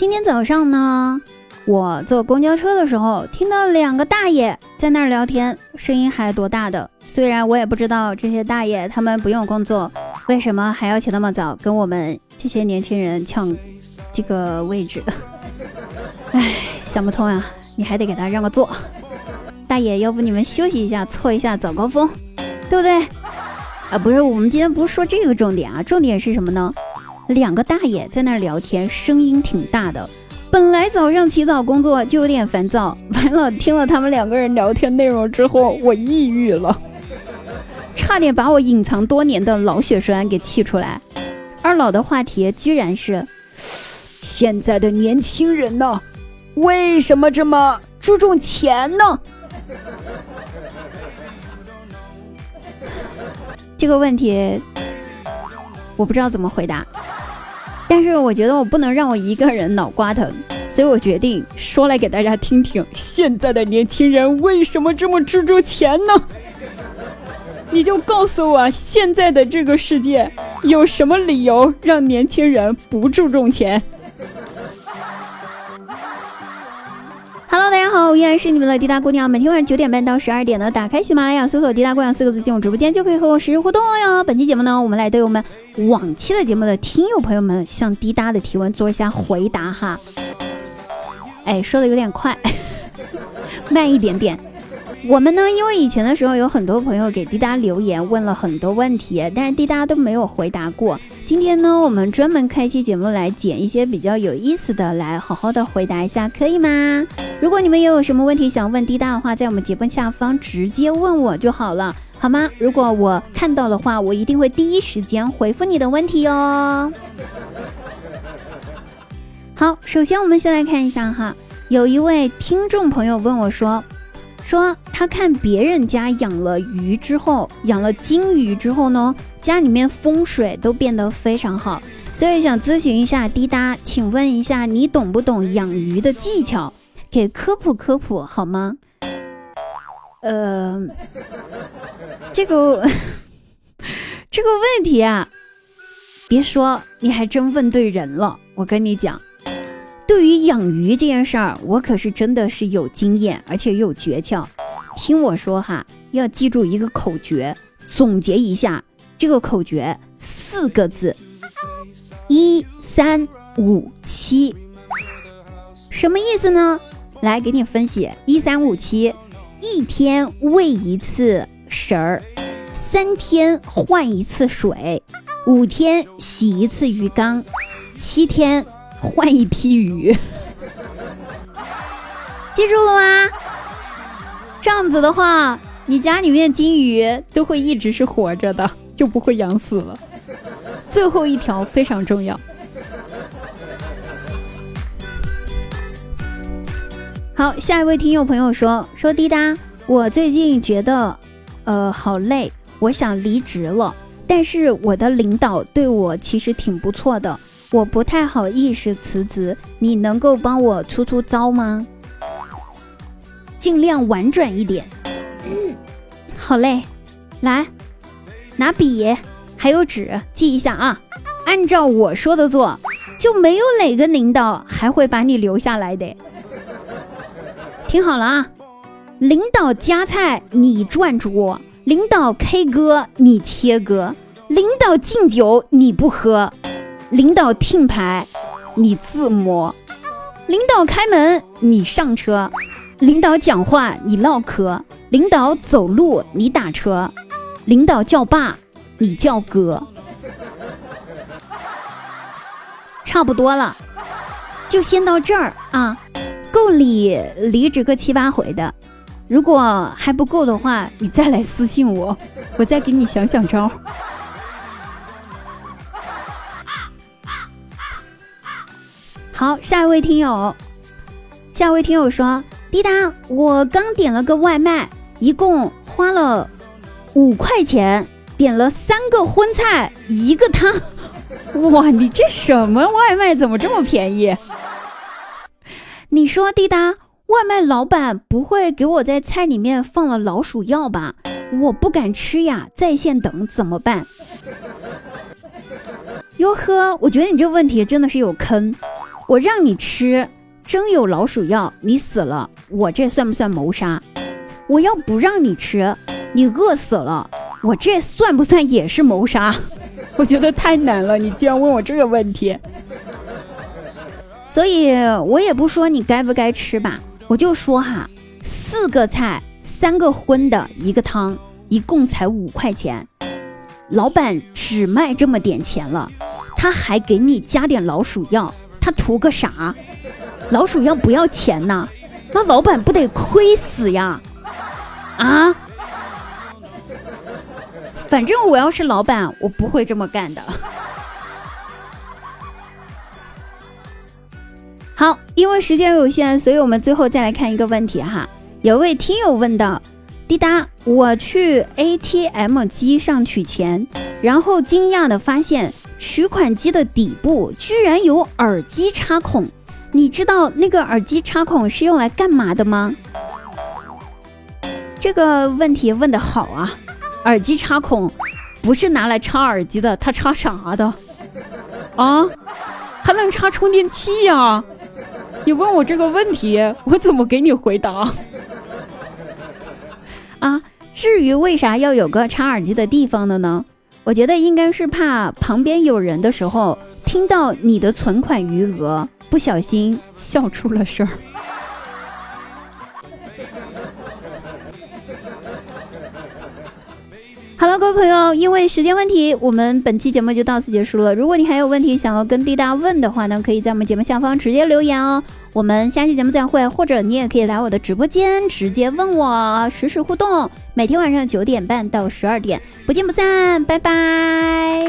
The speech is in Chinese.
今天早上呢，我坐公交车的时候，听到两个大爷在那儿聊天，声音还多大的。虽然我也不知道这些大爷他们不用工作，为什么还要起那么早跟我们这些年轻人抢这个位置？唉，想不通呀！你还得给他让个座。大爷，要不你们休息一下，错一下早高峰，对不对？啊，不是，我们今天不是说这个重点啊，重点是什么呢？两个大爷在那儿聊天，声音挺大的。本来早上起早工作就有点烦躁，完了听了他们两个人聊天内容之后，我抑郁了，差点把我隐藏多年的老血栓给气出来。二老的话题居然是现在的年轻人呢，为什么这么注重钱呢？这个问题我不知道怎么回答，但是我觉得我不能让我一个人脑瓜疼，所以我决定说来给大家听听。现在的年轻人为什么这么注重钱呢？你就告诉我，现在的这个世界有什么理由让年轻人不注重钱然是你们的滴答姑娘。每天晚上九点半到十二点呢，打开喜马拉雅，搜索“滴答姑娘”四个字进入直播间，就可以和我实时互动了哟。本期节目呢，我们来对我们往期的节目的听友朋友们向滴答的提问做一下回答哈。哎，说的有点快，慢一点点。我们呢，因为以前的时候有很多朋友给滴答留言，问了很多问题，但是滴答都没有回答过。今天呢，我们专门开一期节目来剪一些比较有意思的，来好好的回答一下，可以吗？如果你们也有什么问题想问滴答的话，在我们节目下方直接问我就好了，好吗？如果我看到的话，我一定会第一时间回复你的问题哦。好，首先我们先来看一下哈，有一位听众朋友问我说。说他看别人家养了鱼之后，养了金鱼之后呢，家里面风水都变得非常好，所以想咨询一下滴答，请问一下你懂不懂养鱼的技巧？给科普科普好吗？呃，这个这个问题啊，别说，你还真问对人了。我跟你讲。对于养鱼这件事儿，我可是真的是有经验，而且有诀窍。听我说哈，要记住一个口诀，总结一下这个口诀，四个字：一三五七。什么意思呢？来给你分析：一三五七，一天喂一次食儿，三天换一次水，五天洗一次鱼缸，七天。换一批鱼，记住了吗？这样子的话，你家里面金鱼都会一直是活着的，就不会养死了。最后一条非常重要。好，下一位听友朋友说说滴答，我最近觉得呃好累，我想离职了，但是我的领导对我其实挺不错的。我不太好意思辞职，你能够帮我出出招吗？尽量婉转一点。好嘞，来，拿笔还有纸记一下啊，按照我说的做，就没有哪个领导还会把你留下来的。听好了啊，领导夹菜你转桌，领导 K 歌你切歌，领导敬酒你不喝。领导听牌，你自摸；领导开门，你上车；领导讲话，你唠嗑；领导走路，你打车；领导叫爸，你叫哥。差不多了，就先到这儿啊，够你离职个七八回的。如果还不够的话，你再来私信我，我再给你想想招。好，下一位听友，下一位听友说：“滴答，我刚点了个外卖，一共花了五块钱，点了三个荤菜，一个汤。哇，你这什么外卖？怎么这么便宜？你说滴答，外卖老板不会给我在菜里面放了老鼠药吧？我不敢吃呀，在线等怎么办？哟呵，我觉得你这问题真的是有坑。”我让你吃，真有老鼠药，你死了，我这算不算谋杀？我要不让你吃，你饿死了，我这算不算也是谋杀？我觉得太难了，你居然问我这个问题，所以我也不说你该不该吃吧，我就说哈，四个菜，三个荤的，一个汤，一共才五块钱，老板只卖这么点钱了，他还给你加点老鼠药，图个啥？老鼠药不要钱呐？那老板不得亏死呀？啊？反正我要是老板，我不会这么干的。好，因为时间有限，所以我们最后再来看一个问题哈。有位听友问道：“滴答，我去 ATM 机上取钱，然后惊讶的发现取款机的底部居然有耳机插孔。你知道那个耳机插孔是用来干嘛的吗？”这个问题问的好啊。耳机插孔不是拿来插耳机的，它插啥的？啊，还能插充电器呀？你问我这个问题，我怎么给你回答？啊，至于为啥要有个插耳机的地方的呢？我觉得应该是怕旁边有人的时候，听到你的存款余额，不小心笑出了声儿。好了，各位朋友，因为时间问题，我们本期节目就到此结束了。如果你还有问题想要跟滴答问的话呢，可以在我们节目下方直接留言哦。我们下期节目再会，或者你也可以来我的直播间直接问我，实时互动。每天晚上九点半到十二点，不见不散，拜拜。